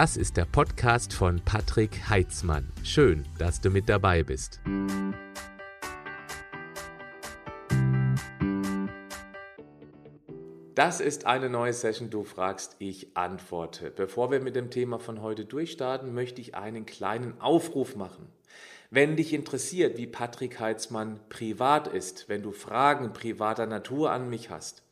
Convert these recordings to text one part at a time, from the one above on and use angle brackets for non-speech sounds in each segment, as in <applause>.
Das ist der Podcast von Patrick Heitzmann. Schön, dass du mit dabei bist. Das ist eine neue Session. Du fragst, ich antworte. Bevor wir mit dem Thema von heute durchstarten, möchte ich einen kleinen Aufruf machen. Wenn dich interessiert, wie Patrick Heitzmann privat ist, wenn du Fragen privater Natur an mich hast,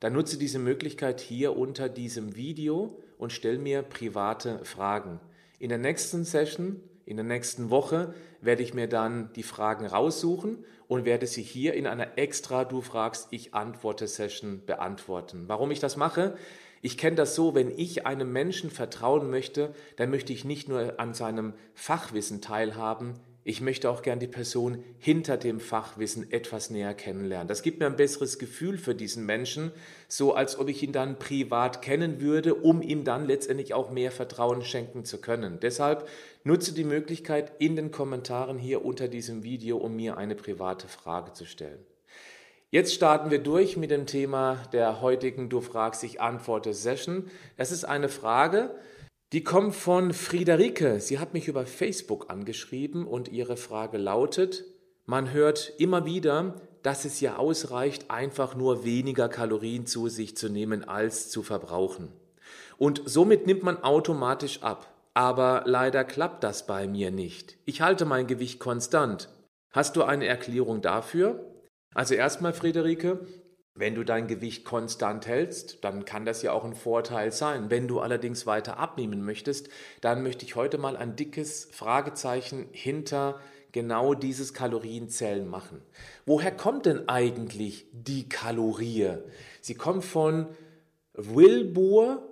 dann nutze diese Möglichkeit hier unter diesem Video und stell mir private Fragen. In der nächsten Session, in der nächsten Woche, werde ich mir dann die Fragen raussuchen und werde sie hier in einer extra Du fragst, ich antworte Session beantworten. Warum ich das mache? Ich kenne das so, wenn ich einem Menschen vertrauen möchte, dann möchte ich nicht nur an seinem Fachwissen teilhaben, ich möchte auch gern die Person hinter dem Fachwissen etwas näher kennenlernen. Das gibt mir ein besseres Gefühl für diesen Menschen, so als ob ich ihn dann privat kennen würde, um ihm dann letztendlich auch mehr Vertrauen schenken zu können. Deshalb nutze die Möglichkeit in den Kommentaren hier unter diesem Video, um mir eine private Frage zu stellen. Jetzt starten wir durch mit dem Thema der heutigen Du fragst, ich antworte Session. Es ist eine Frage, die kommt von Friederike. Sie hat mich über Facebook angeschrieben und ihre Frage lautet, man hört immer wieder, dass es ja ausreicht, einfach nur weniger Kalorien zu sich zu nehmen, als zu verbrauchen. Und somit nimmt man automatisch ab. Aber leider klappt das bei mir nicht. Ich halte mein Gewicht konstant. Hast du eine Erklärung dafür? Also erstmal, Friederike, wenn du dein Gewicht konstant hältst, dann kann das ja auch ein Vorteil sein. Wenn du allerdings weiter abnehmen möchtest, dann möchte ich heute mal ein dickes Fragezeichen hinter genau dieses Kalorienzählen machen. Woher kommt denn eigentlich die Kalorie? Sie kommt von Wilbur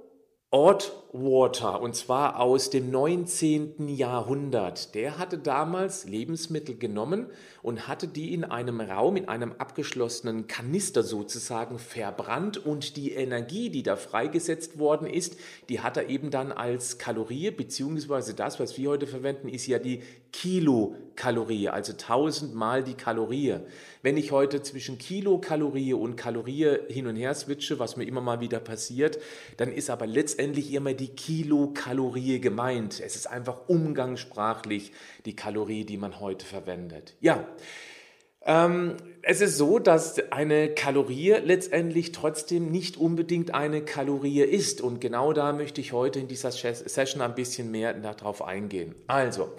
Ortwater und zwar aus dem 19. Jahrhundert. Der hatte damals Lebensmittel genommen und hatte die in einem Raum, in einem abgeschlossenen Kanister sozusagen verbrannt und die Energie, die da freigesetzt worden ist, die hat er eben dann als Kalorie, beziehungsweise das, was wir heute verwenden, ist ja die Kilokalorie, also tausendmal die Kalorie. Wenn ich heute zwischen Kilokalorie und Kalorie hin und her switche, was mir immer mal wieder passiert, dann ist aber letztendlich immer die Kilokalorie gemeint. Es ist einfach umgangssprachlich die Kalorie, die man heute verwendet. Ja, ähm, es ist so, dass eine Kalorie letztendlich trotzdem nicht unbedingt eine Kalorie ist. Und genau da möchte ich heute in dieser Session ein bisschen mehr darauf eingehen. Also,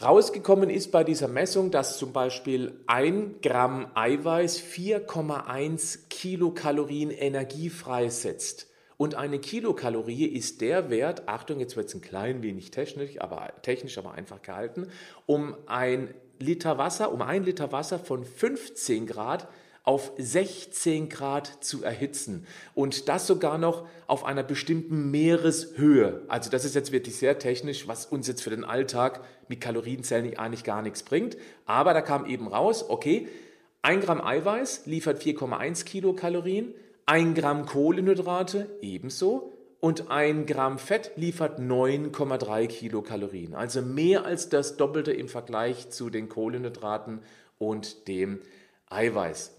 Rausgekommen ist bei dieser Messung, dass zum Beispiel ein Gramm Eiweiß 4,1 Kilokalorien Energie freisetzt. Und eine Kilokalorie ist der Wert, Achtung, jetzt wird es ein klein wenig technisch, aber technisch aber einfach gehalten, um ein Liter Wasser, um ein Liter Wasser von 15 Grad auf 16 Grad zu erhitzen und das sogar noch auf einer bestimmten Meereshöhe. Also das ist jetzt wirklich sehr technisch, was uns jetzt für den Alltag mit Kalorienzellen eigentlich gar nichts bringt. Aber da kam eben raus, okay, ein Gramm Eiweiß liefert 4,1 Kilokalorien, ein Gramm Kohlenhydrate ebenso und ein Gramm Fett liefert 9,3 Kilokalorien. Also mehr als das Doppelte im Vergleich zu den Kohlenhydraten und dem Eiweiß.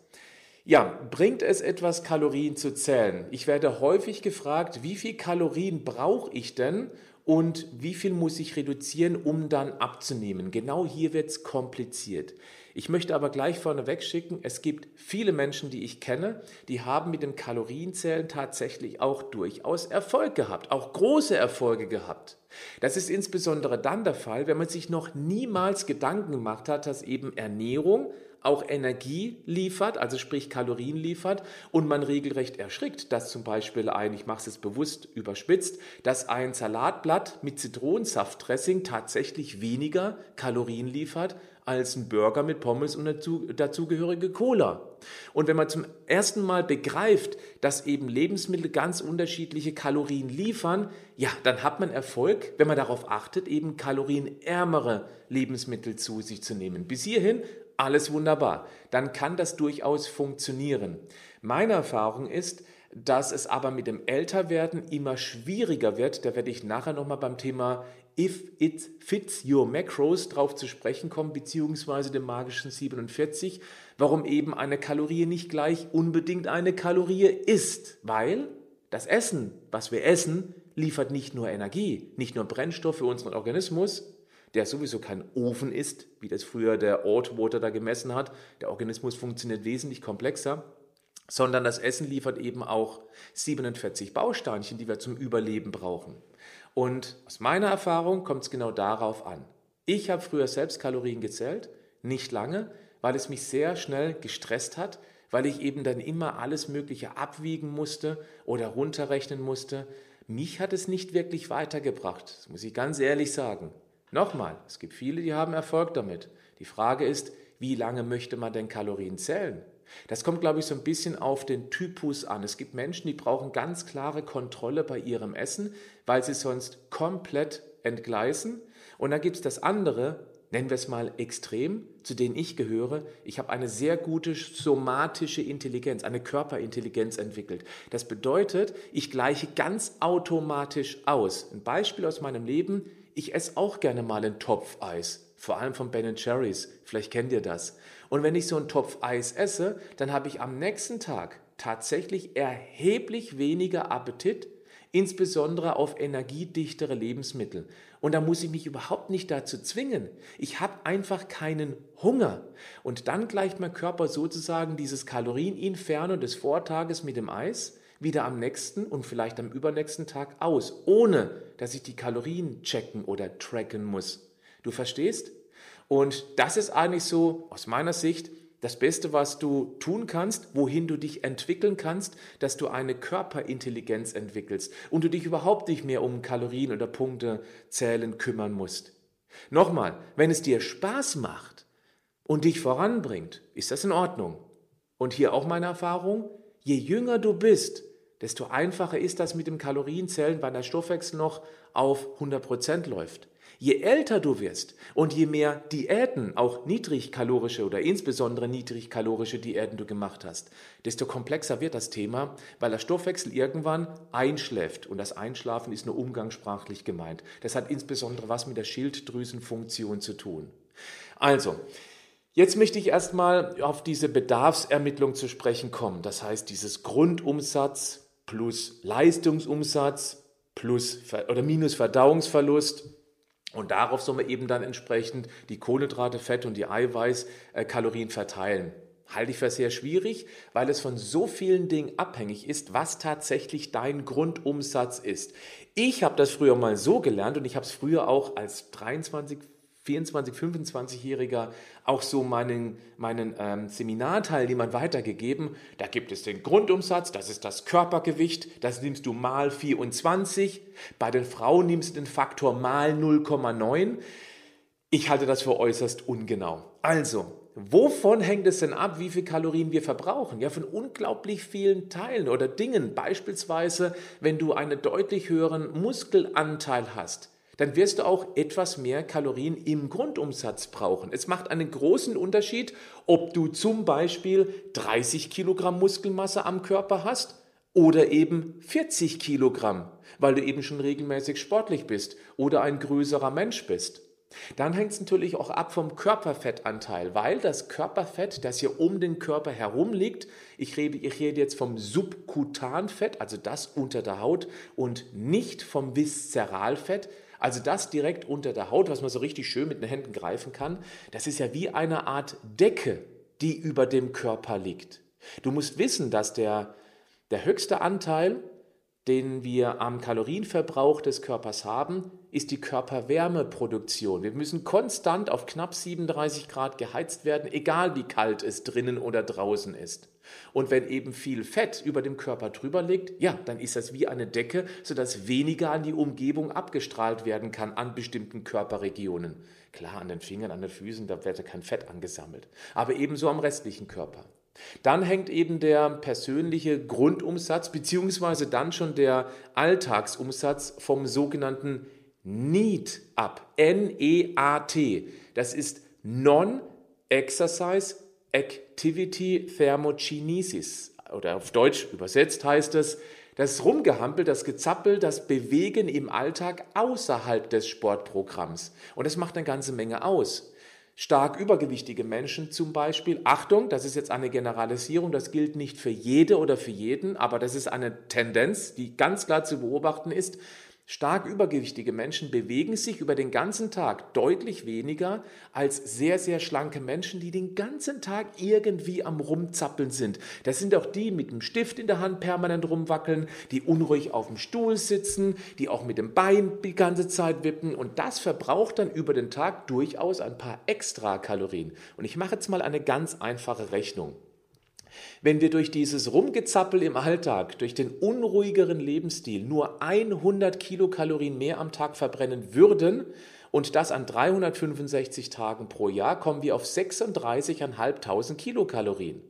Ja, bringt es etwas, Kalorien zu zählen? Ich werde häufig gefragt, wie viel Kalorien brauche ich denn und wie viel muss ich reduzieren, um dann abzunehmen? Genau hier wird es kompliziert. Ich möchte aber gleich vorneweg schicken, es gibt viele Menschen, die ich kenne, die haben mit dem Kalorienzählen tatsächlich auch durchaus Erfolg gehabt, auch große Erfolge gehabt. Das ist insbesondere dann der Fall, wenn man sich noch niemals Gedanken gemacht hat, dass eben Ernährung auch Energie liefert, also sprich Kalorien liefert und man regelrecht erschrickt, dass zum Beispiel ein, ich mache es bewusst überspitzt, dass ein Salatblatt mit Zitronensaftdressing tatsächlich weniger Kalorien liefert als ein Burger mit Pommes und dazu, dazugehörige Cola. Und wenn man zum ersten Mal begreift, dass eben Lebensmittel ganz unterschiedliche Kalorien liefern, ja, dann hat man Erfolg, wenn man darauf achtet, eben kalorienärmere Lebensmittel zu sich zu nehmen. Bis hierhin alles wunderbar. Dann kann das durchaus funktionieren. Meine Erfahrung ist, dass es aber mit dem Älterwerden immer schwieriger wird. Da werde ich nachher nochmal beim Thema If It Fits Your Macros drauf zu sprechen kommen, beziehungsweise dem magischen 47, warum eben eine Kalorie nicht gleich unbedingt eine Kalorie ist. Weil Das Essen, was wir essen, liefert nicht nur Energie, nicht nur Brennstoff für unseren Organismus, der sowieso kein Ofen ist, wie das früher der Ortwater da gemessen hat. Der Organismus funktioniert wesentlich komplexer, sondern das Essen liefert eben auch 47 Bausteinchen, die wir zum Überleben brauchen. Und aus meiner Erfahrung kommt es genau darauf an. Ich habe früher selbst Kalorien gezählt, nicht lange, weil es mich sehr schnell gestresst hat, weil ich eben dann immer alles Mögliche abwiegen musste oder runterrechnen musste. Mich hat es nicht wirklich weitergebracht, das muss ich ganz ehrlich sagen. Nochmal, es gibt viele, die haben Erfolg damit. Die Frage ist, wie lange möchte man denn Kalorien zählen? Das kommt, glaube ich, so ein bisschen auf den Typus an. Es gibt Menschen, die brauchen ganz klare Kontrolle bei ihrem Essen, weil sie sonst komplett entgleisen. Und dann gibt es das andere, nennen wir es mal extrem, zu denen ich gehöre. Ich habe eine sehr gute somatische Intelligenz, eine Körperintelligenz entwickelt. Das bedeutet, ich gleiche ganz automatisch aus. Ein Beispiel aus meinem Leben, ich esse auch gerne mal ein Topf Eis, vor allem von Ben Cherries. Vielleicht kennt ihr das. Und wenn ich so einen Topf Eis esse, dann habe ich am nächsten Tag tatsächlich erheblich weniger Appetit, insbesondere auf energiedichtere Lebensmittel. Und da muss ich mich überhaupt nicht dazu zwingen. Ich habe einfach keinen Hunger. Und dann gleicht mein Körper sozusagen dieses Kalorieninferno des Vortages mit dem Eis wieder am nächsten und vielleicht am übernächsten Tag aus, ohne dass ich die Kalorien checken oder tracken muss. Du verstehst? Und das ist eigentlich so aus meiner Sicht das Beste, was du tun kannst, wohin du dich entwickeln kannst, dass du eine Körperintelligenz entwickelst und du dich überhaupt nicht mehr um Kalorien oder Punkte zählen kümmern musst. Nochmal, wenn es dir Spaß macht und dich voranbringt, ist das in Ordnung. Und hier auch meine Erfahrung, je jünger du bist, desto einfacher ist das mit dem Kalorienzählen, weil der Stoffwechsel noch auf 100 Prozent läuft. Je älter du wirst und je mehr Diäten, auch niedrigkalorische oder insbesondere niedrigkalorische Diäten du gemacht hast, desto komplexer wird das Thema, weil der Stoffwechsel irgendwann einschläft. Und das Einschlafen ist nur umgangssprachlich gemeint. Das hat insbesondere was mit der Schilddrüsenfunktion zu tun. Also, Jetzt möchte ich erstmal auf diese Bedarfsermittlung zu sprechen kommen. Das heißt, dieses Grundumsatz plus Leistungsumsatz plus oder minus Verdauungsverlust und darauf soll man eben dann entsprechend die Kohlenhydrate, Fett und die Eiweißkalorien verteilen. Halte ich für sehr schwierig, weil es von so vielen Dingen abhängig ist, was tatsächlich dein Grundumsatz ist. Ich habe das früher mal so gelernt und ich habe es früher auch als 23, 24, 25-Jähriger auch so meinen, meinen ähm, Seminarteilnehmern weitergegeben. Da gibt es den Grundumsatz, das ist das Körpergewicht, das nimmst du mal 24. Bei den Frauen nimmst du den Faktor mal 0,9. Ich halte das für äußerst ungenau. Also, Wovon hängt es denn ab, wie viel Kalorien wir verbrauchen? Ja, von unglaublich vielen Teilen oder Dingen. Beispielsweise, wenn du einen deutlich höheren Muskelanteil hast, dann wirst du auch etwas mehr Kalorien im Grundumsatz brauchen. Es macht einen großen Unterschied, ob du zum Beispiel 30 Kilogramm Muskelmasse am Körper hast oder eben 40 Kilogramm, weil du eben schon regelmäßig sportlich bist oder ein größerer Mensch bist. Dann hängt es natürlich auch ab vom Körperfettanteil, weil das Körperfett, das hier um den Körper herum liegt, ich rede, ich rede jetzt vom Subkutanfett, also das unter der Haut und nicht vom Viszeralfett, also das direkt unter der Haut, was man so richtig schön mit den Händen greifen kann, das ist ja wie eine Art Decke, die über dem Körper liegt. Du musst wissen, dass der, der höchste Anteil, den wir am Kalorienverbrauch des Körpers haben, ist die Körperwärmeproduktion. Wir müssen konstant auf knapp 37 Grad geheizt werden, egal wie kalt es drinnen oder draußen ist. Und wenn eben viel Fett über dem Körper drüber liegt, ja, dann ist das wie eine Decke, sodass weniger an die Umgebung abgestrahlt werden kann an bestimmten Körperregionen. Klar, an den Fingern, an den Füßen, da wird ja kein Fett angesammelt. Aber ebenso am restlichen Körper. Dann hängt eben der persönliche Grundumsatz beziehungsweise dann schon der Alltagsumsatz vom sogenannten NEAT ab. N-E-A-T. Das ist Non-Exercise Activity Thermogenesis oder auf Deutsch übersetzt heißt es, das Rumgehampel, das Gezappel, das Bewegen im Alltag außerhalb des Sportprogramms. Und das macht eine ganze Menge aus. Stark übergewichtige Menschen zum Beispiel, Achtung, das ist jetzt eine Generalisierung, das gilt nicht für jede oder für jeden, aber das ist eine Tendenz, die ganz klar zu beobachten ist. Stark übergewichtige Menschen bewegen sich über den ganzen Tag deutlich weniger als sehr, sehr schlanke Menschen, die den ganzen Tag irgendwie am Rumzappeln sind. Das sind auch die mit dem Stift in der Hand permanent rumwackeln, die unruhig auf dem Stuhl sitzen, die auch mit dem Bein die ganze Zeit wippen. Und das verbraucht dann über den Tag durchaus ein paar extra Kalorien. Und ich mache jetzt mal eine ganz einfache Rechnung. Wenn wir durch dieses Rumgezappel im Alltag, durch den unruhigeren Lebensstil nur 100 Kilokalorien mehr am Tag verbrennen würden und das an 365 Tagen pro Jahr, kommen wir auf 36.500 Kilokalorien.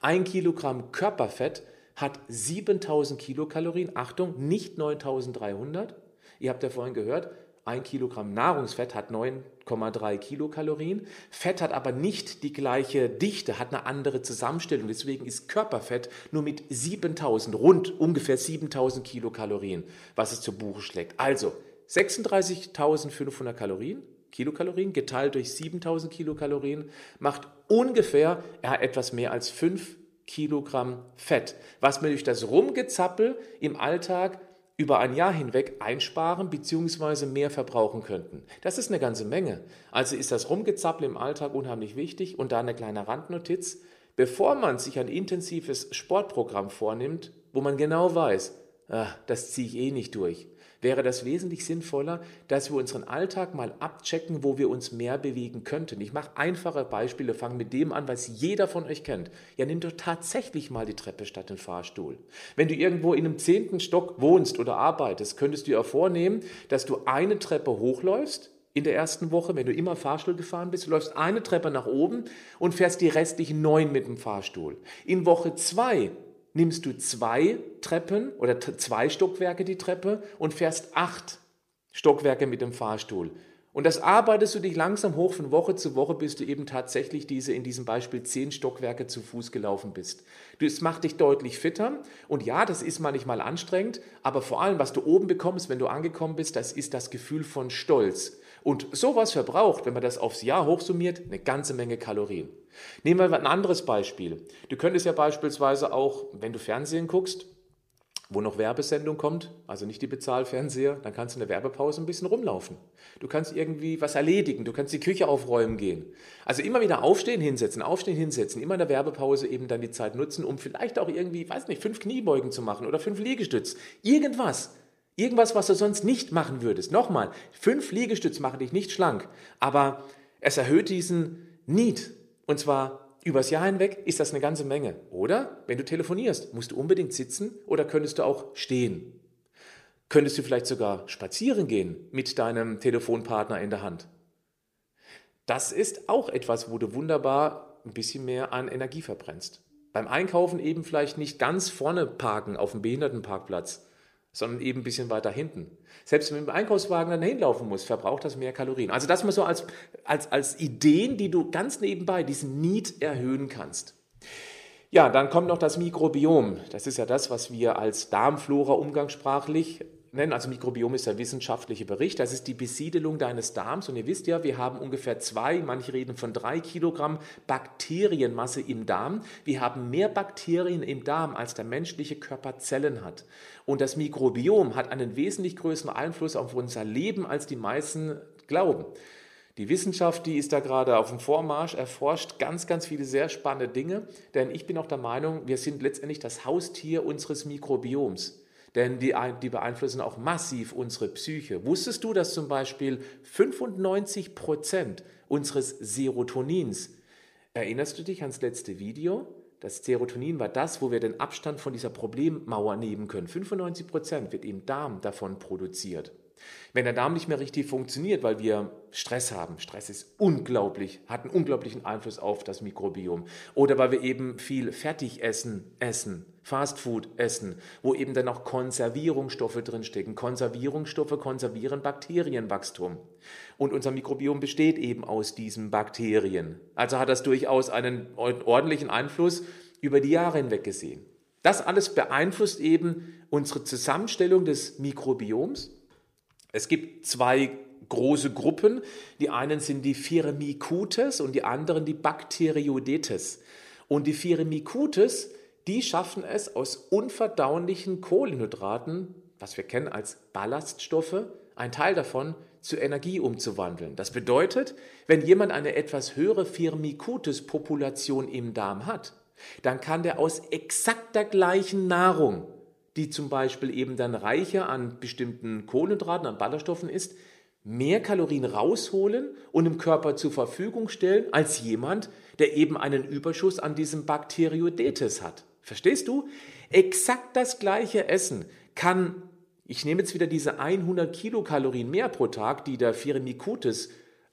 Ein Kilogramm Körperfett hat 7000 Kilokalorien, Achtung, nicht 9300. Ihr habt ja vorhin gehört, ein Kilogramm Nahrungsfett hat 9,3 Kilokalorien. Fett hat aber nicht die gleiche Dichte, hat eine andere Zusammenstellung. Deswegen ist Körperfett nur mit 7000, rund ungefähr 7000 Kilokalorien, was es zu Buche schlägt. Also 36.500 Kalorien, Kilokalorien geteilt durch 7000 Kilokalorien macht ungefähr ja, etwas mehr als 5 Kilogramm Fett, was man durch das Rumgezappel im Alltag über ein Jahr hinweg einsparen bzw. mehr verbrauchen könnten. Das ist eine ganze Menge. Also ist das Rumgezappel im Alltag unheimlich wichtig und da eine kleine Randnotiz. Bevor man sich ein intensives Sportprogramm vornimmt, wo man genau weiß, ach, das ziehe ich eh nicht durch, wäre das wesentlich sinnvoller, dass wir unseren Alltag mal abchecken, wo wir uns mehr bewegen könnten. Ich mache einfache Beispiele, fange mit dem an, was jeder von euch kennt. Ja, nimm doch tatsächlich mal die Treppe statt den Fahrstuhl. Wenn du irgendwo in einem zehnten Stock wohnst oder arbeitest, könntest du ja vornehmen, dass du eine Treppe hochläufst, in der ersten Woche, wenn du immer Fahrstuhl gefahren bist, du läufst eine Treppe nach oben und fährst die restlichen neun mit dem Fahrstuhl. In Woche zwei nimmst du zwei Treppen oder zwei Stockwerke die Treppe und fährst acht Stockwerke mit dem Fahrstuhl. Und das arbeitest du dich langsam hoch von Woche zu Woche, bis du eben tatsächlich diese, in diesem Beispiel zehn Stockwerke zu Fuß gelaufen bist. Das macht dich deutlich fitter. Und ja, das ist manchmal anstrengend, aber vor allem, was du oben bekommst, wenn du angekommen bist, das ist das Gefühl von Stolz. Und sowas verbraucht, wenn man das aufs Jahr hochsummiert, eine ganze Menge Kalorien. Nehmen wir ein anderes Beispiel. Du könntest ja beispielsweise auch, wenn du Fernsehen guckst, wo noch Werbesendung kommt, also nicht die Bezahlfernseher, dann kannst du in der Werbepause ein bisschen rumlaufen. Du kannst irgendwie was erledigen, du kannst die Küche aufräumen gehen. Also immer wieder aufstehen, hinsetzen, aufstehen, hinsetzen, immer in der Werbepause eben dann die Zeit nutzen, um vielleicht auch irgendwie, weiß nicht, fünf Kniebeugen zu machen oder fünf Liegestütz. Irgendwas. Irgendwas, was du sonst nicht machen würdest. Nochmal, fünf Liegestütz machen dich nicht schlank, aber es erhöht diesen Need. Und zwar übers Jahr hinweg ist das eine ganze Menge. Oder wenn du telefonierst, musst du unbedingt sitzen oder könntest du auch stehen. Könntest du vielleicht sogar spazieren gehen mit deinem Telefonpartner in der Hand. Das ist auch etwas, wo du wunderbar ein bisschen mehr an Energie verbrennst. Beim Einkaufen eben vielleicht nicht ganz vorne parken auf dem Behindertenparkplatz, sondern eben ein bisschen weiter hinten. Selbst wenn man mit dem Einkaufswagen dann hinlaufen muss, verbraucht das mehr Kalorien. Also das mal so als, als, als Ideen, die du ganz nebenbei diesen Need erhöhen kannst. Ja, dann kommt noch das Mikrobiom. Das ist ja das, was wir als Darmflora umgangssprachlich nennen. Also Mikrobiom ist der wissenschaftliche Bericht. Das ist die Besiedelung deines Darms. Und ihr wisst ja, wir haben ungefähr zwei, manche reden von drei Kilogramm Bakterienmasse im Darm. Wir haben mehr Bakterien im Darm, als der menschliche Körper Zellen hat. Und das Mikrobiom hat einen wesentlich größeren Einfluss auf unser Leben, als die meisten glauben. Die Wissenschaft, die ist da gerade auf dem Vormarsch, erforscht ganz, ganz viele sehr spannende Dinge, denn ich bin auch der Meinung, wir sind letztendlich das Haustier unseres Mikrobioms denn die, die beeinflussen auch massiv unsere Psyche. Wusstest du, dass zum Beispiel 95 Prozent unseres Serotonins, erinnerst du dich ans letzte Video? Das Serotonin war das, wo wir den Abstand von dieser Problemmauer nehmen können. 95 Prozent wird im Darm davon produziert. Wenn der Darm nicht mehr richtig funktioniert, weil wir Stress haben, Stress ist unglaublich, hat einen unglaublichen Einfluss auf das Mikrobiom. Oder weil wir eben viel Fertigessen essen, Fastfood essen, wo eben dann auch Konservierungsstoffe drinstecken. Konservierungsstoffe konservieren Bakterienwachstum. Und unser Mikrobiom besteht eben aus diesen Bakterien. Also hat das durchaus einen ordentlichen Einfluss über die Jahre hinweg gesehen. Das alles beeinflusst eben unsere Zusammenstellung des Mikrobioms es gibt zwei große Gruppen. Die einen sind die Firmicutes und die anderen die Bacteroidetes. Und die Firmicutes, die schaffen es aus unverdaulichen Kohlenhydraten, was wir kennen als Ballaststoffe, ein Teil davon zu Energie umzuwandeln. Das bedeutet, wenn jemand eine etwas höhere Firmicutes-Population im Darm hat, dann kann der aus exakt der gleichen Nahrung, die zum Beispiel eben dann reicher an bestimmten Kohlenhydraten, an Ballaststoffen ist, mehr Kalorien rausholen und im Körper zur Verfügung stellen, als jemand, der eben einen Überschuss an diesem Bakteriodetes hat. Verstehst du? Exakt das gleiche Essen kann, ich nehme jetzt wieder diese 100 Kilokalorien mehr pro Tag, die der Firmicutes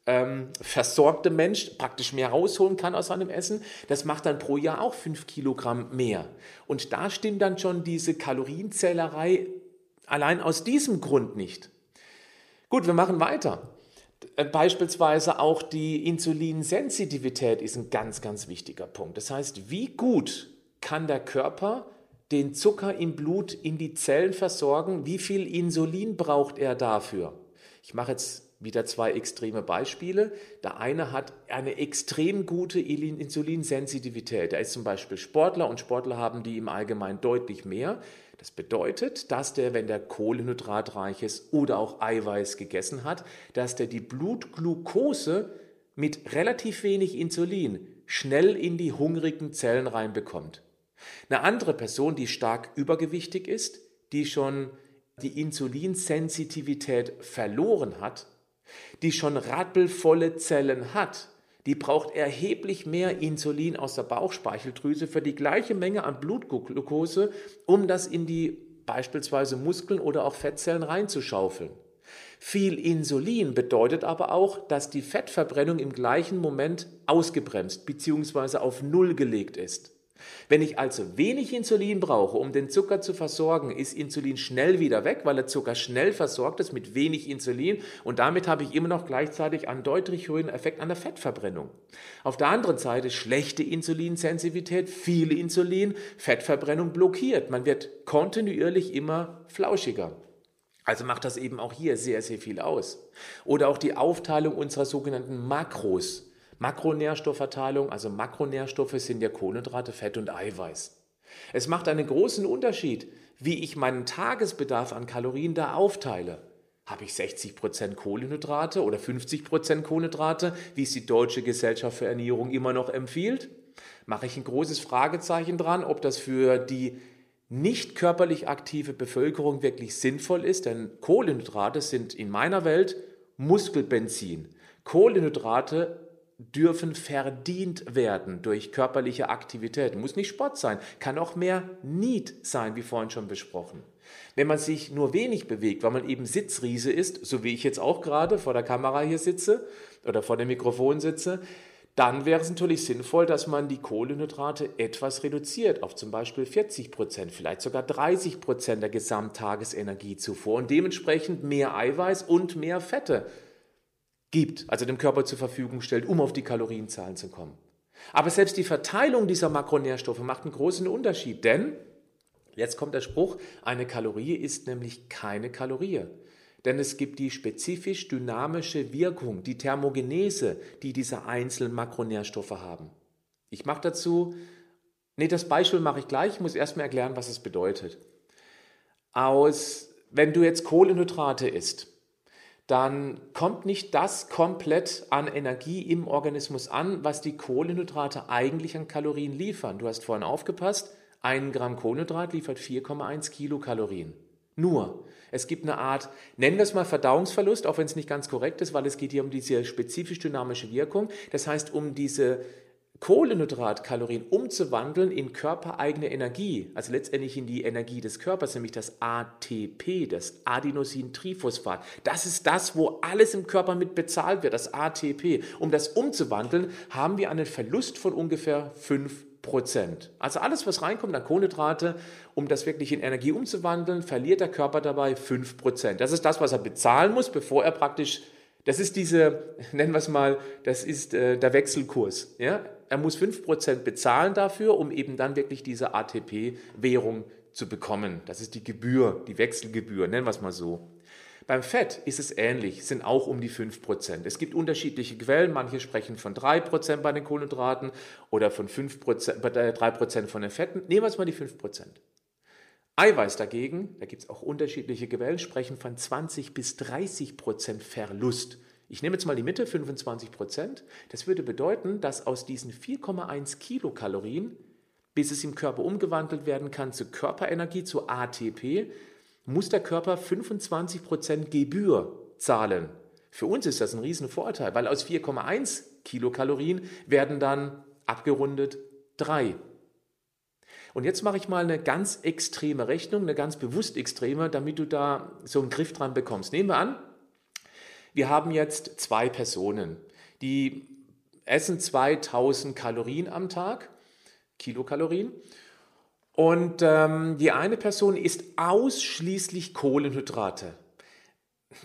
ähm, versorgte Mensch praktisch mehr rausholen kann aus seinem Essen, das macht dann pro Jahr auch 5 Kilogramm mehr. Und da stimmt dann schon diese Kalorienzählerei allein aus diesem Grund nicht. Gut, wir machen weiter. Äh, beispielsweise auch die Insulinsensitivität ist ein ganz, ganz wichtiger Punkt. Das heißt, wie gut kann der Körper den Zucker im Blut in die Zellen versorgen? Wie viel Insulin braucht er dafür? Ich mache jetzt wieder zwei extreme Beispiele. Der eine hat eine extrem gute Insulinsensitivität. Er ist zum Beispiel Sportler und Sportler haben die im Allgemeinen deutlich mehr. Das bedeutet, dass der, wenn der kohlenhydratreiches oder auch Eiweiß gegessen hat, dass der die Blutglucose mit relativ wenig Insulin schnell in die hungrigen Zellen reinbekommt. Eine andere Person, die stark übergewichtig ist, die schon die Insulinsensitivität verloren hat, die schon rappelvolle Zellen hat, die braucht erheblich mehr Insulin aus der Bauchspeicheldrüse für die gleiche Menge an Blutglucose, um das in die beispielsweise Muskeln oder auch Fettzellen reinzuschaufeln. Viel Insulin bedeutet aber auch, dass die Fettverbrennung im gleichen Moment ausgebremst bzw. auf Null gelegt ist. Wenn ich also wenig Insulin brauche, um den Zucker zu versorgen, ist Insulin schnell wieder weg, weil der Zucker schnell versorgt ist mit wenig Insulin und damit habe ich immer noch gleichzeitig einen deutlich höheren Effekt an der Fettverbrennung. Auf der anderen Seite schlechte Insulinsensitivität, viel Insulin, Fettverbrennung blockiert. Man wird kontinuierlich immer flauschiger. Also macht das eben auch hier sehr, sehr viel aus. Oder auch die Aufteilung unserer sogenannten Makros. Makronährstoffverteilung, also Makronährstoffe sind ja Kohlenhydrate, Fett und Eiweiß. Es macht einen großen Unterschied, wie ich meinen Tagesbedarf an Kalorien da aufteile. Habe ich 60% Kohlenhydrate oder 50% Kohlenhydrate, wie es die Deutsche Gesellschaft für Ernährung immer noch empfiehlt? Mache ich ein großes Fragezeichen dran, ob das für die nicht körperlich aktive Bevölkerung wirklich sinnvoll ist, denn Kohlenhydrate sind in meiner Welt Muskelbenzin. Kohlenhydrate dürfen verdient werden durch körperliche Aktivität. Muss nicht Sport sein, kann auch mehr Need sein, wie vorhin schon besprochen. Wenn man sich nur wenig bewegt, weil man eben Sitzriese ist, so wie ich jetzt auch gerade vor der Kamera hier sitze oder vor dem Mikrofon sitze, dann wäre es natürlich sinnvoll, dass man die Kohlenhydrate etwas reduziert, auf zum Beispiel 40 Prozent, vielleicht sogar 30 Prozent der Gesamttagesenergiezufuhr und dementsprechend mehr Eiweiß und mehr Fette gibt, also dem Körper zur Verfügung stellt, um auf die Kalorienzahlen zu kommen. Aber selbst die Verteilung dieser Makronährstoffe macht einen großen Unterschied, denn jetzt kommt der Spruch, eine Kalorie ist nämlich keine Kalorie. Denn es gibt die spezifisch dynamische Wirkung, die Thermogenese, die diese einzelnen Makronährstoffe haben. Ich mache dazu, nee, das Beispiel mache ich gleich, ich muss erstmal erklären, was es bedeutet. Aus, wenn du jetzt Kohlenhydrate isst, dann kommt nicht das komplett an Energie im Organismus an, was die Kohlenhydrate eigentlich an Kalorien liefern. Du hast vorhin aufgepasst, ein Gramm Kohlenhydrat liefert 4,1 Kilokalorien. Nur, es gibt eine Art, nennen wir es mal Verdauungsverlust, auch wenn es nicht ganz korrekt ist, weil es geht hier um diese spezifisch dynamische Wirkung. Das heißt, um diese Kohlenhydratkalorien umzuwandeln in körpereigene Energie, also letztendlich in die Energie des Körpers, nämlich das ATP, das Adenosintriphosphat. Das ist das, wo alles im Körper mit bezahlt wird, das ATP. Um das umzuwandeln, haben wir einen Verlust von ungefähr 5 Prozent. Also alles, was reinkommt an Kohlenhydrate, um das wirklich in Energie umzuwandeln, verliert der Körper dabei 5 Prozent. Das ist das, was er bezahlen muss, bevor er praktisch das ist diese, <laughs> nennen wir es mal, das ist äh, der Wechselkurs. Ja? Er muss 5% bezahlen dafür, um eben dann wirklich diese ATP-Währung zu bekommen. Das ist die Gebühr, die Wechselgebühr, nennen wir es mal so. Beim Fett ist es ähnlich, sind auch um die 5%. Es gibt unterschiedliche Quellen, manche sprechen von 3% bei den Kohlenhydraten oder von 5%, 3% von den Fetten. Nehmen wir jetzt mal die 5%. Eiweiß dagegen, da gibt es auch unterschiedliche Quellen, sprechen von 20 bis 30% Verlust. Ich nehme jetzt mal die Mitte, 25% Das würde bedeuten, dass aus diesen 4,1 Kilokalorien, bis es im Körper umgewandelt werden kann zu Körperenergie, zu ATP, muss der Körper 25% Gebühr zahlen. Für uns ist das ein Riesenvorteil, weil aus 4,1 Kilokalorien werden dann abgerundet 3. Und jetzt mache ich mal eine ganz extreme Rechnung, eine ganz bewusst extreme, damit du da so einen Griff dran bekommst. Nehmen wir an, wir haben jetzt zwei Personen, die essen 2000 Kalorien am Tag, Kilokalorien, und ähm, die eine Person isst ausschließlich Kohlenhydrate.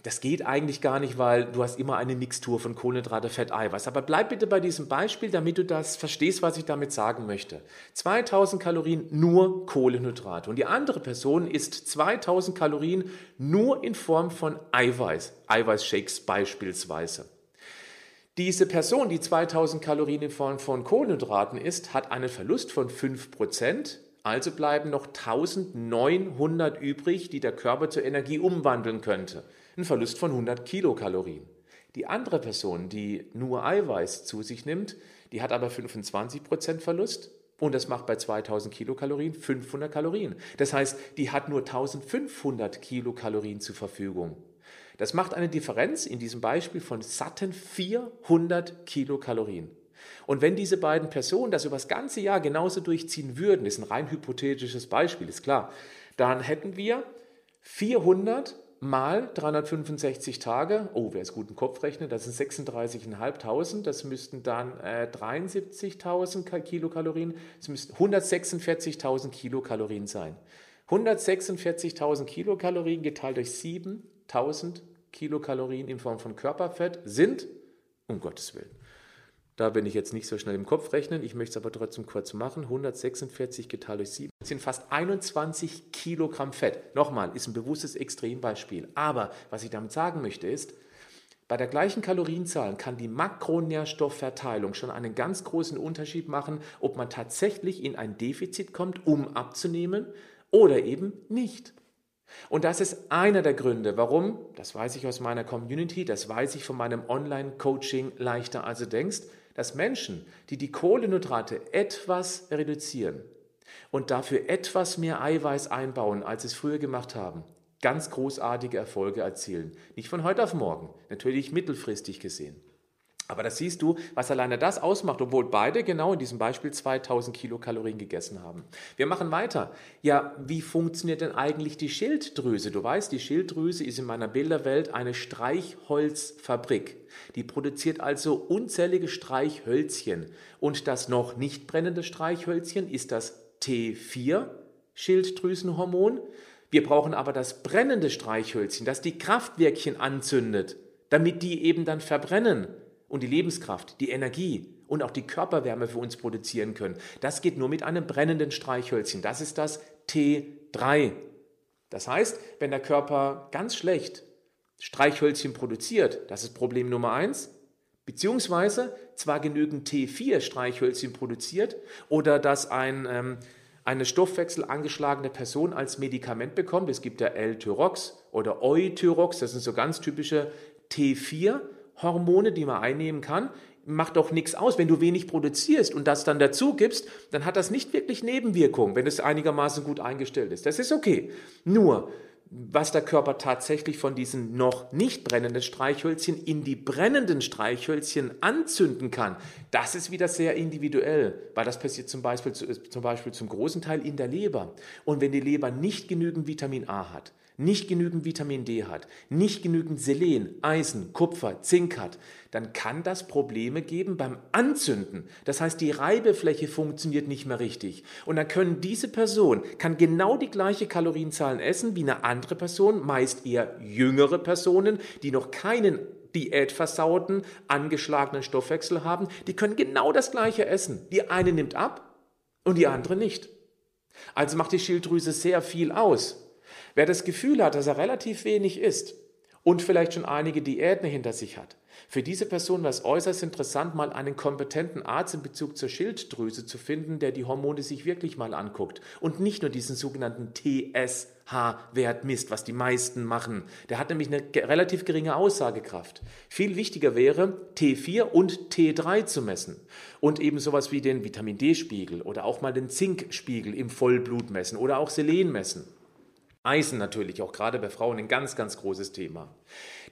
Das geht eigentlich gar nicht, weil du hast immer eine Mixtur von Kohlenhydrate, Fett, Eiweiß. Aber bleib bitte bei diesem Beispiel, damit du das verstehst, was ich damit sagen möchte. 2000 Kalorien nur Kohlenhydrate. Und die andere Person isst 2000 Kalorien nur in Form von Eiweiß. Eiweißshakes beispielsweise. Diese Person, die 2000 Kalorien in Form von Kohlenhydraten isst, hat einen Verlust von 5%. Also bleiben noch 1900 übrig, die der Körper zur Energie umwandeln könnte. Ein Verlust von 100 Kilokalorien. Die andere Person, die nur Eiweiß zu sich nimmt, die hat aber 25% Verlust und das macht bei 2000 Kilokalorien 500 Kalorien. Das heißt, die hat nur 1500 Kilokalorien zur Verfügung. Das macht eine Differenz in diesem Beispiel von satten 400 Kilokalorien. Und wenn diese beiden Personen das über das ganze Jahr genauso durchziehen würden, ist ein rein hypothetisches Beispiel, ist klar, dann hätten wir 400 mal 365 Tage, oh, wer ist gut im Kopf rechnet, das sind 36.500, das müssten dann äh, 73.000 Kilokalorien, das müssten 146.000 Kilokalorien sein. 146.000 Kilokalorien geteilt durch 7.000 Kilokalorien in Form von Körperfett sind, um Gottes Willen, da bin ich jetzt nicht so schnell im Kopf rechnen, ich möchte es aber trotzdem kurz machen. 146 geteilt durch 7 sind fast 21 Kilogramm Fett. Nochmal, ist ein bewusstes Extrembeispiel. Aber was ich damit sagen möchte ist, bei der gleichen Kalorienzahl kann die Makronährstoffverteilung schon einen ganz großen Unterschied machen, ob man tatsächlich in ein Defizit kommt, um abzunehmen oder eben nicht. Und das ist einer der Gründe, warum, das weiß ich aus meiner Community, das weiß ich von meinem Online-Coaching leichter als du denkst, dass Menschen, die die Kohlenhydrate etwas reduzieren und dafür etwas mehr Eiweiß einbauen, als sie es früher gemacht haben, ganz großartige Erfolge erzielen. Nicht von heute auf morgen, natürlich mittelfristig gesehen. Aber das siehst du, was alleine das ausmacht, obwohl beide genau in diesem Beispiel 2000 Kilokalorien gegessen haben. Wir machen weiter. Ja, wie funktioniert denn eigentlich die Schilddrüse? Du weißt, die Schilddrüse ist in meiner Bilderwelt eine Streichholzfabrik. Die produziert also unzählige Streichhölzchen. Und das noch nicht brennende Streichhölzchen ist das T4 Schilddrüsenhormon. Wir brauchen aber das brennende Streichhölzchen, das die Kraftwerkchen anzündet, damit die eben dann verbrennen und die Lebenskraft, die Energie und auch die Körperwärme für uns produzieren können. Das geht nur mit einem brennenden Streichhölzchen. Das ist das T3. Das heißt, wenn der Körper ganz schlecht Streichhölzchen produziert, das ist Problem Nummer eins, beziehungsweise zwar genügend T4 Streichhölzchen produziert oder dass ein, ähm, eine Stoffwechsel angeschlagene Person als Medikament bekommt. Es gibt ja L-Tyrox oder Eutyrox, das sind so ganz typische T4 Hormone, die man einnehmen kann, macht doch nichts aus. Wenn du wenig produzierst und das dann dazu gibst, dann hat das nicht wirklich Nebenwirkungen, wenn es einigermaßen gut eingestellt ist. Das ist okay. Nur, was der Körper tatsächlich von diesen noch nicht brennenden Streichhölzchen in die brennenden Streichhölzchen anzünden kann, das ist wieder sehr individuell, weil das passiert zum Beispiel, zum Beispiel zum großen Teil in der Leber. Und wenn die Leber nicht genügend Vitamin A hat, nicht genügend Vitamin D hat, nicht genügend Selen, Eisen, Kupfer, Zink hat, dann kann das Probleme geben beim Anzünden. Das heißt, die Reibefläche funktioniert nicht mehr richtig. Und dann können diese Person, kann genau die gleiche Kalorienzahlen essen wie eine andere Person, meist eher jüngere Personen, die noch keinen diätversauten, angeschlagenen Stoffwechsel haben, die können genau das gleiche essen. Die eine nimmt ab und die andere nicht. Also macht die Schilddrüse sehr viel aus. Wer das Gefühl hat, dass er relativ wenig isst und vielleicht schon einige Diäten hinter sich hat. Für diese Person wäre es äußerst interessant, mal einen kompetenten Arzt in Bezug zur Schilddrüse zu finden, der die Hormone sich wirklich mal anguckt und nicht nur diesen sogenannten TSH-Wert misst, was die meisten machen. Der hat nämlich eine relativ geringe Aussagekraft. Viel wichtiger wäre, T4 und T3 zu messen und eben sowas wie den Vitamin D-Spiegel oder auch mal den Zinkspiegel im Vollblut messen oder auch Selen messen. Eisen natürlich, auch gerade bei Frauen ein ganz, ganz großes Thema.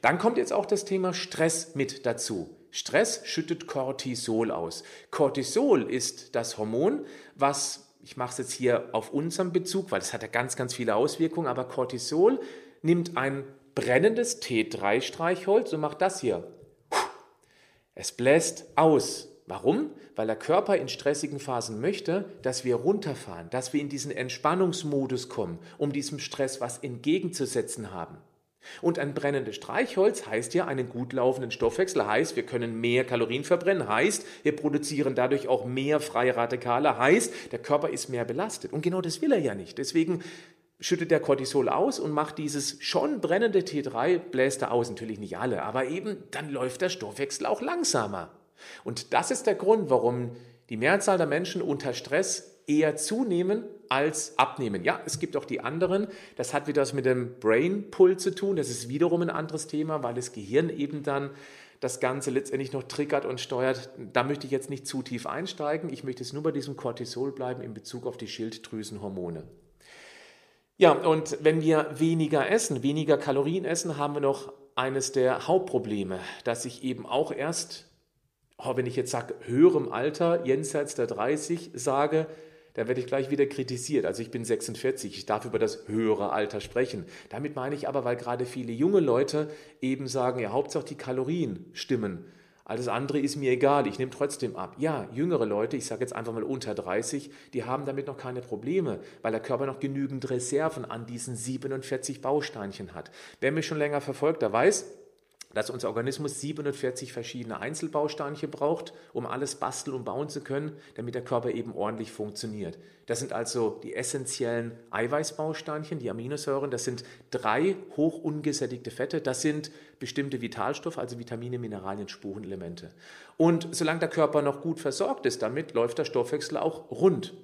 Dann kommt jetzt auch das Thema Stress mit dazu. Stress schüttet Cortisol aus. Cortisol ist das Hormon, was, ich mache es jetzt hier auf unserem Bezug, weil es hat ja ganz, ganz viele Auswirkungen, aber Cortisol nimmt ein brennendes T3-Streichholz und macht das hier. Es bläst aus. Warum? Weil der Körper in stressigen Phasen möchte, dass wir runterfahren, dass wir in diesen Entspannungsmodus kommen, um diesem Stress was entgegenzusetzen haben. Und ein brennendes Streichholz heißt ja einen gut laufenden Stoffwechsel, heißt wir können mehr Kalorien verbrennen, heißt wir produzieren dadurch auch mehr freie Radikale, heißt der Körper ist mehr belastet. Und genau das will er ja nicht. Deswegen schüttet der Cortisol aus und macht dieses schon brennende T3, bläst er aus, natürlich nicht alle, aber eben dann läuft der Stoffwechsel auch langsamer. Und das ist der Grund, warum die Mehrzahl der Menschen unter Stress eher zunehmen als abnehmen. Ja, es gibt auch die anderen. Das hat wieder was mit dem Brain Pull zu tun. Das ist wiederum ein anderes Thema, weil das Gehirn eben dann das Ganze letztendlich noch triggert und steuert. Da möchte ich jetzt nicht zu tief einsteigen. Ich möchte es nur bei diesem Cortisol bleiben in Bezug auf die Schilddrüsenhormone. Ja, und wenn wir weniger essen, weniger Kalorien essen, haben wir noch eines der Hauptprobleme, dass ich eben auch erst, oh, wenn ich jetzt sage, höherem Alter, jenseits der 30, sage, da werde ich gleich wieder kritisiert. Also ich bin 46, ich darf über das höhere Alter sprechen. Damit meine ich aber, weil gerade viele junge Leute eben sagen, ja, Hauptsache die Kalorien stimmen. Alles andere ist mir egal, ich nehme trotzdem ab. Ja, jüngere Leute, ich sage jetzt einfach mal unter 30, die haben damit noch keine Probleme, weil der Körper noch genügend Reserven an diesen 47 Bausteinchen hat. Wer mich schon länger verfolgt, der weiß, dass unser Organismus 47 verschiedene Einzelbausteinchen braucht, um alles basteln und bauen zu können, damit der Körper eben ordentlich funktioniert. Das sind also die essentiellen Eiweißbausteinchen, die Aminosäuren, das sind drei hoch ungesättigte Fette, das sind bestimmte Vitalstoffe, also Vitamine, Mineralien, Spurenelemente. Und solange der Körper noch gut versorgt ist damit, läuft der Stoffwechsel auch rund.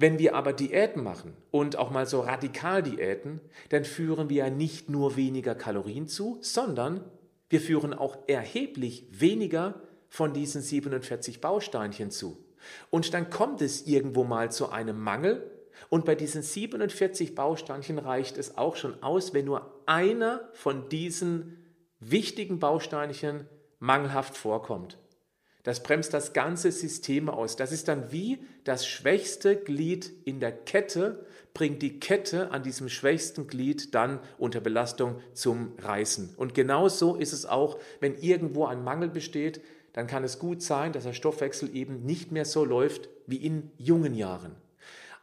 Wenn wir aber Diäten machen und auch mal so Radikaldiäten, dann führen wir ja nicht nur weniger Kalorien zu, sondern wir führen auch erheblich weniger von diesen 47 Bausteinchen zu. Und dann kommt es irgendwo mal zu einem Mangel. Und bei diesen 47 Bausteinchen reicht es auch schon aus, wenn nur einer von diesen wichtigen Bausteinchen mangelhaft vorkommt. Das bremst das ganze System aus. Das ist dann wie das schwächste Glied in der Kette, bringt die Kette an diesem schwächsten Glied dann unter Belastung zum Reißen. Und genau so ist es auch, wenn irgendwo ein Mangel besteht, dann kann es gut sein, dass der Stoffwechsel eben nicht mehr so läuft wie in jungen Jahren.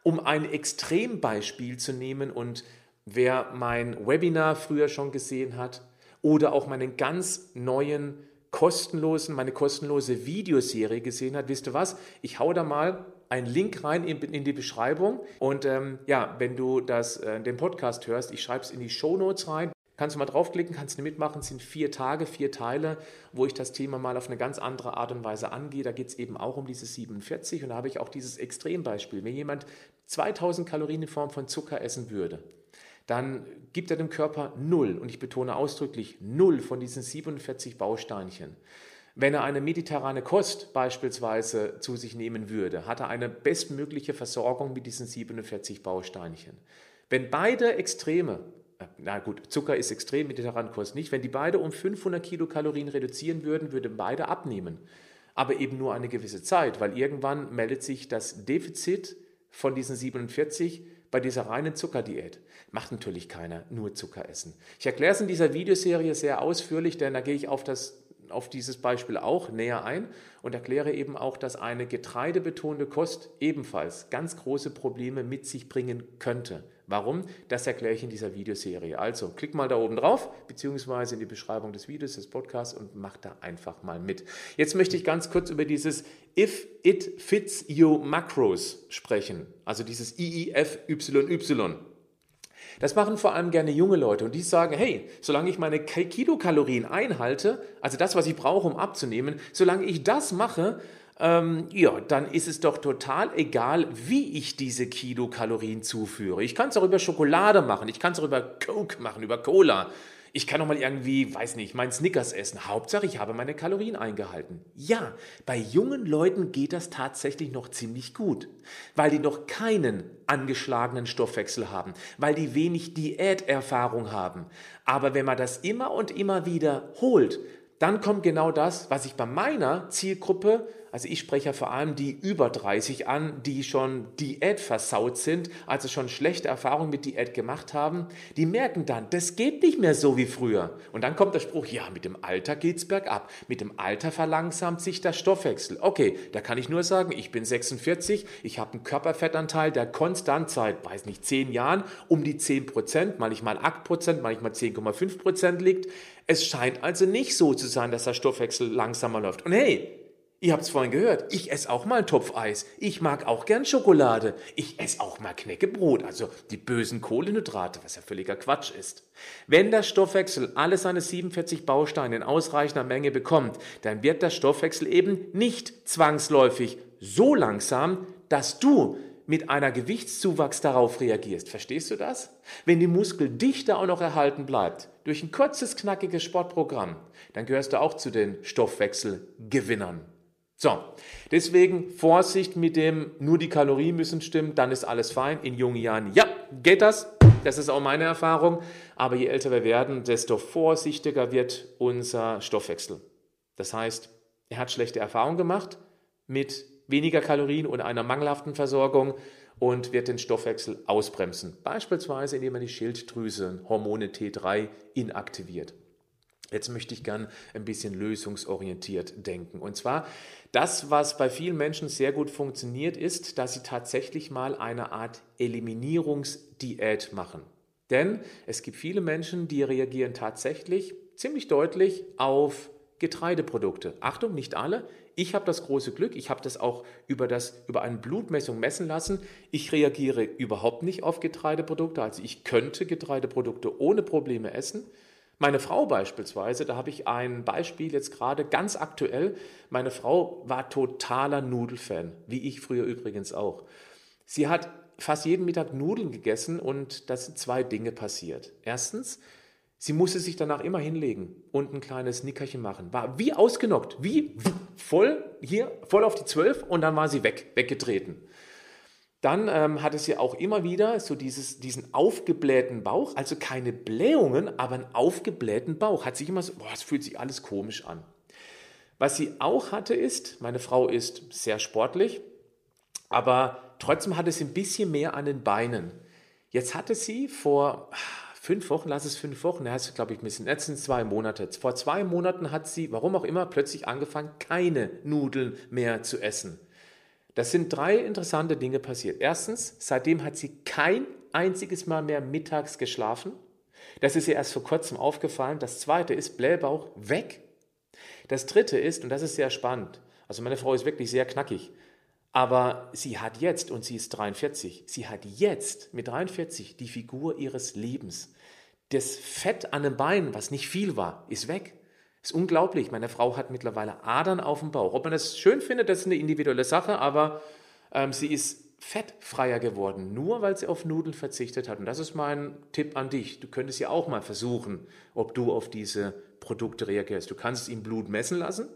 Um ein Extrembeispiel zu nehmen und wer mein Webinar früher schon gesehen hat oder auch meinen ganz neuen kostenlosen, meine kostenlose Videoserie gesehen hat, wisst ihr was? Ich hau da mal einen Link rein in, in die Beschreibung. Und ähm, ja, wenn du das, äh, den Podcast hörst, ich schreibe es in die Show Notes rein. Kannst du mal draufklicken, kannst du mitmachen. Es sind vier Tage, vier Teile, wo ich das Thema mal auf eine ganz andere Art und Weise angehe. Da geht es eben auch um diese 47 und da habe ich auch dieses Extrembeispiel. Wenn jemand 2000 Kalorien in Form von Zucker essen würde, dann gibt er dem Körper null, und ich betone ausdrücklich null von diesen 47 Bausteinchen. Wenn er eine mediterrane Kost beispielsweise zu sich nehmen würde, hat er eine bestmögliche Versorgung mit diesen 47 Bausteinchen. Wenn beide Extreme, äh, na gut, Zucker ist extrem, mediterrane Kost nicht, wenn die beide um 500 Kilokalorien reduzieren würden, würden beide abnehmen. Aber eben nur eine gewisse Zeit, weil irgendwann meldet sich das Defizit von diesen 47 bei dieser reinen Zuckerdiät. Macht natürlich keiner nur Zucker essen. Ich erkläre es in dieser Videoserie sehr ausführlich, denn da gehe ich auf das auf dieses Beispiel auch näher ein und erkläre eben auch, dass eine getreidebetonte Kost ebenfalls ganz große Probleme mit sich bringen könnte. Warum? Das erkläre ich in dieser Videoserie. Also klick mal da oben drauf, beziehungsweise in die Beschreibung des Videos, des Podcasts und mach da einfach mal mit. Jetzt möchte ich ganz kurz über dieses If It Fits Your Macros sprechen, also dieses IIFYY. Das machen vor allem gerne junge Leute und die sagen, hey, solange ich meine Kilokalorien einhalte, also das, was ich brauche, um abzunehmen, solange ich das mache, ähm, ja, dann ist es doch total egal, wie ich diese Kilokalorien zuführe. Ich kann es auch über Schokolade machen, ich kann es auch über Coke machen, über Cola. Ich kann auch mal irgendwie, weiß nicht, meinen Snickers essen. Hauptsache, ich habe meine Kalorien eingehalten. Ja, bei jungen Leuten geht das tatsächlich noch ziemlich gut, weil die noch keinen angeschlagenen Stoffwechsel haben, weil die wenig Diäterfahrung haben. Aber wenn man das immer und immer wieder holt, dann kommt genau das, was ich bei meiner Zielgruppe also ich spreche ja vor allem die über 30 an, die schon Diät versaut sind, also schon schlechte Erfahrungen mit Diät gemacht haben. Die merken dann, das geht nicht mehr so wie früher. Und dann kommt der Spruch, ja, mit dem Alter geht's bergab. Mit dem Alter verlangsamt sich der Stoffwechsel. Okay, da kann ich nur sagen, ich bin 46, ich habe einen Körperfettanteil, der konstant seit, weiß nicht, 10 Jahren um die 10 Prozent, manchmal 8 Prozent, manchmal 10,5 Prozent liegt. Es scheint also nicht so zu sein, dass der Stoffwechsel langsamer läuft. Und hey, Ihr habt es vorhin gehört, ich esse auch mal ein Topf Eis. Ich mag auch gern Schokolade. Ich esse auch mal Knäckebrot, also die bösen Kohlenhydrate, was ja völliger Quatsch ist. Wenn der Stoffwechsel alle seine 47 Bausteine in ausreichender Menge bekommt, dann wird der Stoffwechsel eben nicht zwangsläufig so langsam, dass du mit einer Gewichtszuwachs darauf reagierst. Verstehst du das? Wenn die Muskeldichte auch noch erhalten bleibt, durch ein kurzes, knackiges Sportprogramm, dann gehörst du auch zu den Stoffwechselgewinnern. So, deswegen Vorsicht mit dem, nur die Kalorien müssen stimmen, dann ist alles fein. In jungen Jahren, ja, geht das. Das ist auch meine Erfahrung. Aber je älter wir werden, desto vorsichtiger wird unser Stoffwechsel. Das heißt, er hat schlechte Erfahrungen gemacht mit weniger Kalorien und einer mangelhaften Versorgung und wird den Stoffwechsel ausbremsen. Beispielsweise, indem er die Schilddrüse, Hormone T3 inaktiviert. Jetzt möchte ich gern ein bisschen lösungsorientiert denken. Und zwar, das, was bei vielen Menschen sehr gut funktioniert, ist, dass sie tatsächlich mal eine Art Eliminierungsdiät machen. Denn es gibt viele Menschen, die reagieren tatsächlich ziemlich deutlich auf Getreideprodukte. Achtung, nicht alle. Ich habe das große Glück, ich habe das auch über, das, über eine Blutmessung messen lassen. Ich reagiere überhaupt nicht auf Getreideprodukte. Also ich könnte Getreideprodukte ohne Probleme essen. Meine Frau beispielsweise, da habe ich ein Beispiel jetzt gerade ganz aktuell. Meine Frau war totaler Nudelfan, wie ich früher übrigens auch. Sie hat fast jeden Mittag Nudeln gegessen und da sind zwei Dinge passiert. Erstens, sie musste sich danach immer hinlegen und ein kleines Nickerchen machen. War wie ausgenockt, wie voll hier, voll auf die Zwölf und dann war sie weg, weggetreten. Dann ähm, hatte sie auch immer wieder so dieses, diesen aufgeblähten Bauch, also keine Blähungen, aber einen aufgeblähten Bauch. Hat sich immer so, boah, es fühlt sich alles komisch an. Was sie auch hatte ist, meine Frau ist sehr sportlich, aber trotzdem hatte sie ein bisschen mehr an den Beinen. Jetzt hatte sie vor fünf Wochen, lass es fünf Wochen, heißt glaube ich ein bisschen, jetzt sind zwei Monate. Vor zwei Monaten hat sie, warum auch immer, plötzlich angefangen, keine Nudeln mehr zu essen. Das sind drei interessante Dinge passiert. Erstens, seitdem hat sie kein einziges Mal mehr mittags geschlafen. Das ist ihr erst vor kurzem aufgefallen. Das zweite ist Blähbauch weg. Das dritte ist, und das ist sehr spannend, also meine Frau ist wirklich sehr knackig, aber sie hat jetzt, und sie ist 43, sie hat jetzt mit 43 die Figur ihres Lebens. Das Fett an den Beinen, was nicht viel war, ist weg. Ist unglaublich. Meine Frau hat mittlerweile Adern auf dem Bauch. Ob man das schön findet, das ist eine individuelle Sache, aber ähm, sie ist fettfreier geworden, nur weil sie auf Nudeln verzichtet hat. Und das ist mein Tipp an dich. Du könntest ja auch mal versuchen, ob du auf diese Produkte reagierst. Du kannst es im Blut messen lassen,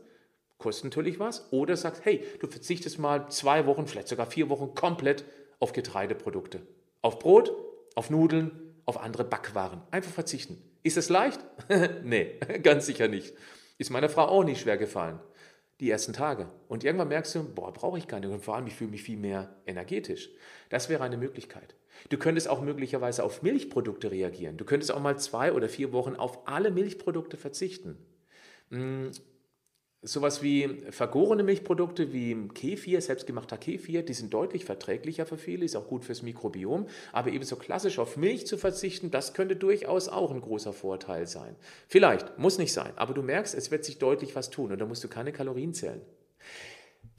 kostet natürlich was, oder sagst, hey, du verzichtest mal zwei Wochen, vielleicht sogar vier Wochen komplett auf Getreideprodukte. Auf Brot, auf Nudeln, auf andere Backwaren. Einfach verzichten. Ist es leicht? <laughs> nee, <laughs> ganz sicher nicht. Ist meiner Frau auch nicht schwer gefallen. Die ersten Tage. Und irgendwann merkst du, boah, brauche ich nicht. Und vor allem, ich fühle mich viel mehr energetisch. Das wäre eine Möglichkeit. Du könntest auch möglicherweise auf Milchprodukte reagieren. Du könntest auch mal zwei oder vier Wochen auf alle Milchprodukte verzichten. Sowas wie vergorene Milchprodukte wie Kefir, selbstgemachter Kefir, die sind deutlich verträglicher für viele, ist auch gut fürs Mikrobiom. Aber ebenso klassisch auf Milch zu verzichten, das könnte durchaus auch ein großer Vorteil sein. Vielleicht, muss nicht sein, aber du merkst, es wird sich deutlich was tun und da musst du keine Kalorien zählen.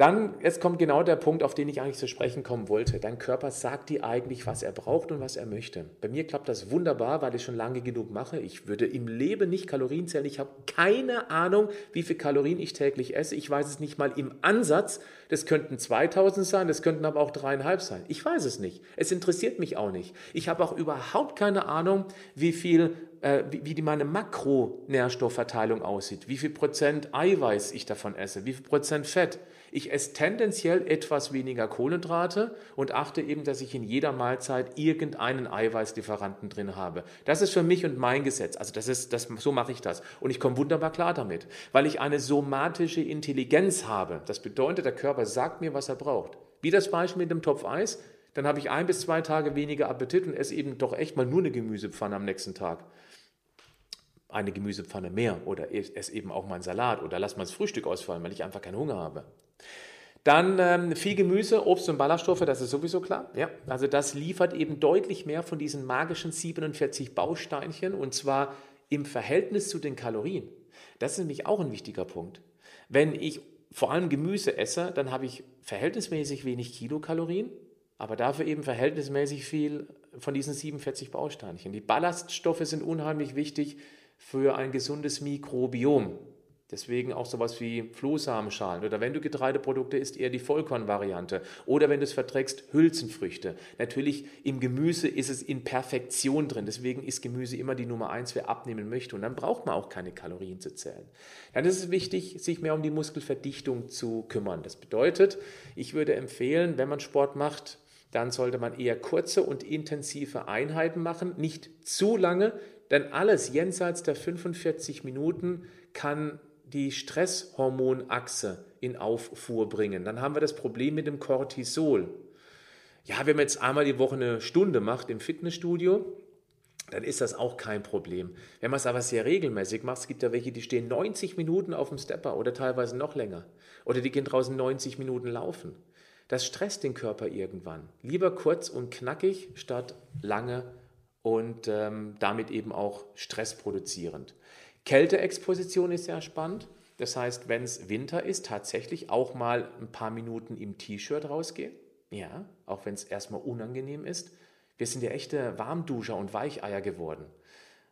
Dann, jetzt kommt genau der Punkt, auf den ich eigentlich zu sprechen kommen wollte. Dein Körper sagt dir eigentlich, was er braucht und was er möchte. Bei mir klappt das wunderbar, weil ich schon lange genug mache. Ich würde im Leben nicht Kalorien zählen. Ich habe keine Ahnung, wie viel Kalorien ich täglich esse. Ich weiß es nicht mal im Ansatz. Das könnten 2000 sein, das könnten aber auch dreieinhalb sein. Ich weiß es nicht. Es interessiert mich auch nicht. Ich habe auch überhaupt keine Ahnung, wie viel äh, wie, die meine Makronährstoffverteilung aussieht, wie viel Prozent Eiweiß ich davon esse, wie viel Prozent Fett. Ich esse tendenziell etwas weniger Kohlenhydrate und achte eben, dass ich in jeder Mahlzeit irgendeinen Eiweißlieferanten drin habe. Das ist für mich und mein Gesetz. Also das ist, das, so mache ich das. Und ich komme wunderbar klar damit, weil ich eine somatische Intelligenz habe. Das bedeutet, der Körper sagt mir, was er braucht. Wie das Beispiel mit dem Topf Eis. Dann habe ich ein bis zwei Tage weniger Appetit und esse eben doch echt mal nur eine Gemüsepfanne am nächsten Tag eine Gemüsepfanne mehr oder esse eben auch mal einen Salat oder lass mal das Frühstück ausfallen, weil ich einfach keinen Hunger habe. Dann ähm, viel Gemüse, Obst und Ballaststoffe, das ist sowieso klar. Ja, also das liefert eben deutlich mehr von diesen magischen 47 Bausteinchen und zwar im Verhältnis zu den Kalorien. Das ist nämlich auch ein wichtiger Punkt. Wenn ich vor allem Gemüse esse, dann habe ich verhältnismäßig wenig Kilokalorien, aber dafür eben verhältnismäßig viel von diesen 47 Bausteinchen. Die Ballaststoffe sind unheimlich wichtig für ein gesundes Mikrobiom. Deswegen auch sowas wie Flohsamenschalen oder wenn du Getreideprodukte isst, eher die Vollkornvariante oder wenn du es verträgst, Hülsenfrüchte. Natürlich im Gemüse ist es in Perfektion drin, deswegen ist Gemüse immer die Nummer eins, wer abnehmen möchte und dann braucht man auch keine Kalorien zu zählen. Dann ist es wichtig, sich mehr um die Muskelverdichtung zu kümmern. Das bedeutet, ich würde empfehlen, wenn man Sport macht, dann sollte man eher kurze und intensive Einheiten machen, nicht zu lange, denn alles jenseits der 45 Minuten kann die Stresshormonachse in Auffuhr bringen. Dann haben wir das Problem mit dem Cortisol. Ja, wenn man jetzt einmal die Woche eine Stunde macht im Fitnessstudio, dann ist das auch kein Problem. Wenn man es aber sehr regelmäßig macht, es gibt ja welche, die stehen 90 Minuten auf dem Stepper oder teilweise noch länger. Oder die gehen draußen 90 Minuten laufen. Das stresst den Körper irgendwann. Lieber kurz und knackig statt lange und ähm, damit eben auch stressproduzierend. Kälteexposition ist sehr spannend. Das heißt, wenn es Winter ist, tatsächlich auch mal ein paar Minuten im T-Shirt rausgehen. Ja, auch wenn es erstmal unangenehm ist. Wir sind ja echte Warmduscher und Weicheier geworden.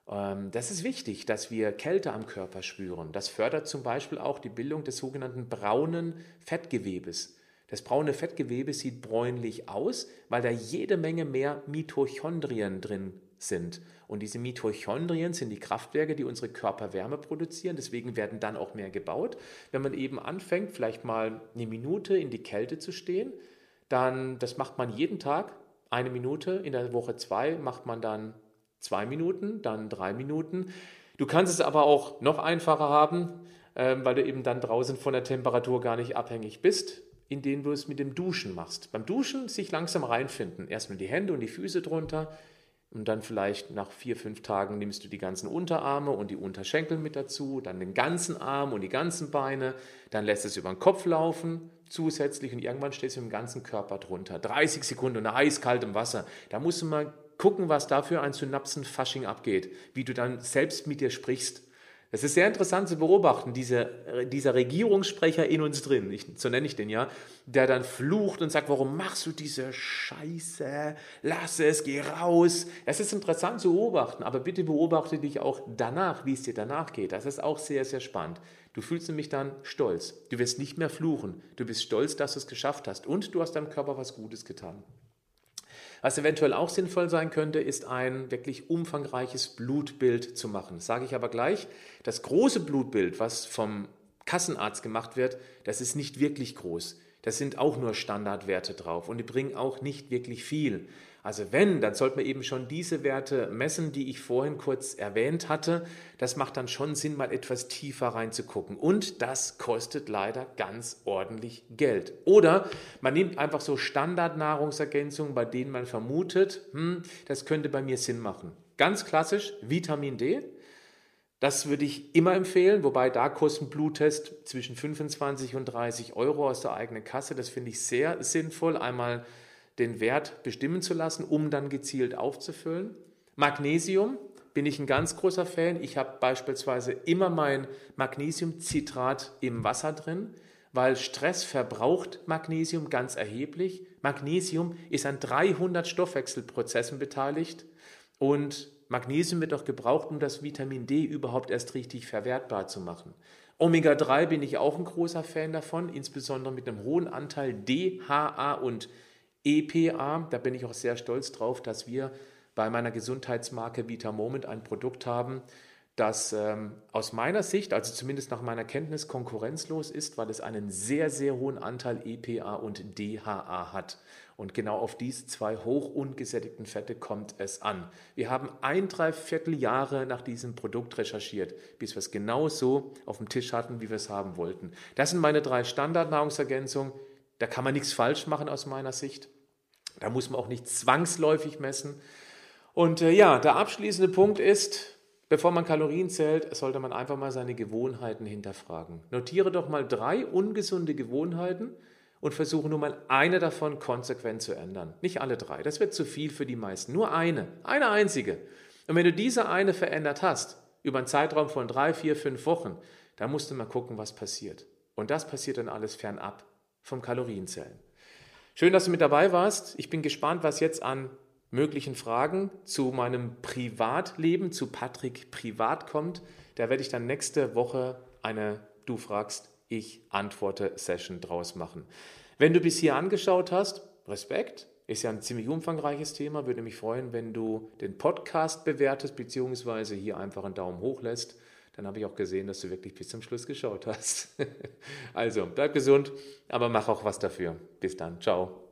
Ähm, das ist wichtig, dass wir Kälte am Körper spüren. Das fördert zum Beispiel auch die Bildung des sogenannten braunen Fettgewebes. Das braune Fettgewebe sieht bräunlich aus, weil da jede Menge mehr Mitochondrien drin sind. Und diese Mitochondrien sind die Kraftwerke, die unsere Körperwärme produzieren. Deswegen werden dann auch mehr gebaut. Wenn man eben anfängt, vielleicht mal eine Minute in die Kälte zu stehen, dann, das macht man jeden Tag, eine Minute. In der Woche zwei macht man dann zwei Minuten, dann drei Minuten. Du kannst es aber auch noch einfacher haben, ähm, weil du eben dann draußen von der Temperatur gar nicht abhängig bist indem du es mit dem Duschen machst. Beim Duschen sich langsam reinfinden. Erstmal die Hände und die Füße drunter und dann vielleicht nach vier, fünf Tagen nimmst du die ganzen Unterarme und die Unterschenkel mit dazu, dann den ganzen Arm und die ganzen Beine, dann lässt es über den Kopf laufen zusätzlich und irgendwann stehst du im ganzen Körper drunter. 30 Sekunden unter eiskaltem Wasser. Da musst du mal gucken, was da für ein Synapsenfasching abgeht, wie du dann selbst mit dir sprichst es ist sehr interessant zu beobachten, diese, dieser Regierungssprecher in uns drin, ich, so nenne ich den ja, der dann flucht und sagt, warum machst du diese Scheiße? Lass es, geh raus. Es ist interessant zu beobachten, aber bitte beobachte dich auch danach, wie es dir danach geht. Das ist auch sehr, sehr spannend. Du fühlst nämlich dann stolz. Du wirst nicht mehr fluchen. Du bist stolz, dass du es geschafft hast und du hast deinem Körper was Gutes getan. Was eventuell auch sinnvoll sein könnte, ist ein wirklich umfangreiches Blutbild zu machen. Das sage ich aber gleich. Das große Blutbild, was vom Kassenarzt gemacht wird, das ist nicht wirklich groß. Das sind auch nur Standardwerte drauf und die bringen auch nicht wirklich viel. Also wenn, dann sollte man eben schon diese Werte messen, die ich vorhin kurz erwähnt hatte. Das macht dann schon Sinn, mal etwas tiefer reinzugucken. Und das kostet leider ganz ordentlich Geld. Oder man nimmt einfach so Standardnahrungsergänzungen, bei denen man vermutet, hm, das könnte bei mir Sinn machen. Ganz klassisch Vitamin D. Das würde ich immer empfehlen, wobei da kostet ein Bluttest zwischen 25 und 30 Euro aus der eigenen Kasse. Das finde ich sehr sinnvoll. Einmal den Wert bestimmen zu lassen, um dann gezielt aufzufüllen. Magnesium bin ich ein ganz großer Fan. Ich habe beispielsweise immer mein Magnesiumcitrat im Wasser drin, weil Stress verbraucht Magnesium ganz erheblich. Magnesium ist an 300 Stoffwechselprozessen beteiligt und Magnesium wird auch gebraucht, um das Vitamin D überhaupt erst richtig verwertbar zu machen. Omega-3 bin ich auch ein großer Fan davon, insbesondere mit einem hohen Anteil DHA und EPA. Da bin ich auch sehr stolz drauf, dass wir bei meiner Gesundheitsmarke Vita Moment ein Produkt haben, das ähm, aus meiner Sicht, also zumindest nach meiner Kenntnis, konkurrenzlos ist, weil es einen sehr, sehr hohen Anteil EPA und DHA hat. Und genau auf diese zwei hoch ungesättigten Fette kommt es an. Wir haben ein Dreiviertel Jahre nach diesem Produkt recherchiert, bis wir es genau so auf dem Tisch hatten, wie wir es haben wollten. Das sind meine drei Standardnahrungsergänzungen. Da kann man nichts falsch machen aus meiner Sicht. Da muss man auch nicht zwangsläufig messen. Und äh, ja, der abschließende Punkt ist, Bevor man Kalorien zählt, sollte man einfach mal seine Gewohnheiten hinterfragen. Notiere doch mal drei ungesunde Gewohnheiten und versuche nur mal eine davon konsequent zu ändern. Nicht alle drei, das wird zu viel für die meisten. Nur eine, eine einzige. Und wenn du diese eine verändert hast, über einen Zeitraum von drei, vier, fünf Wochen, dann musst du mal gucken, was passiert. Und das passiert dann alles fernab vom Kalorienzählen. Schön, dass du mit dabei warst. Ich bin gespannt, was jetzt an möglichen Fragen zu meinem Privatleben, zu Patrick privat kommt. Da werde ich dann nächste Woche eine Du fragst, ich antworte Session draus machen. Wenn du bis hier angeschaut hast, Respekt, ist ja ein ziemlich umfangreiches Thema. Würde mich freuen, wenn du den Podcast bewertest, beziehungsweise hier einfach einen Daumen hoch lässt. Dann habe ich auch gesehen, dass du wirklich bis zum Schluss geschaut hast. <laughs> also, bleib gesund, aber mach auch was dafür. Bis dann. Ciao.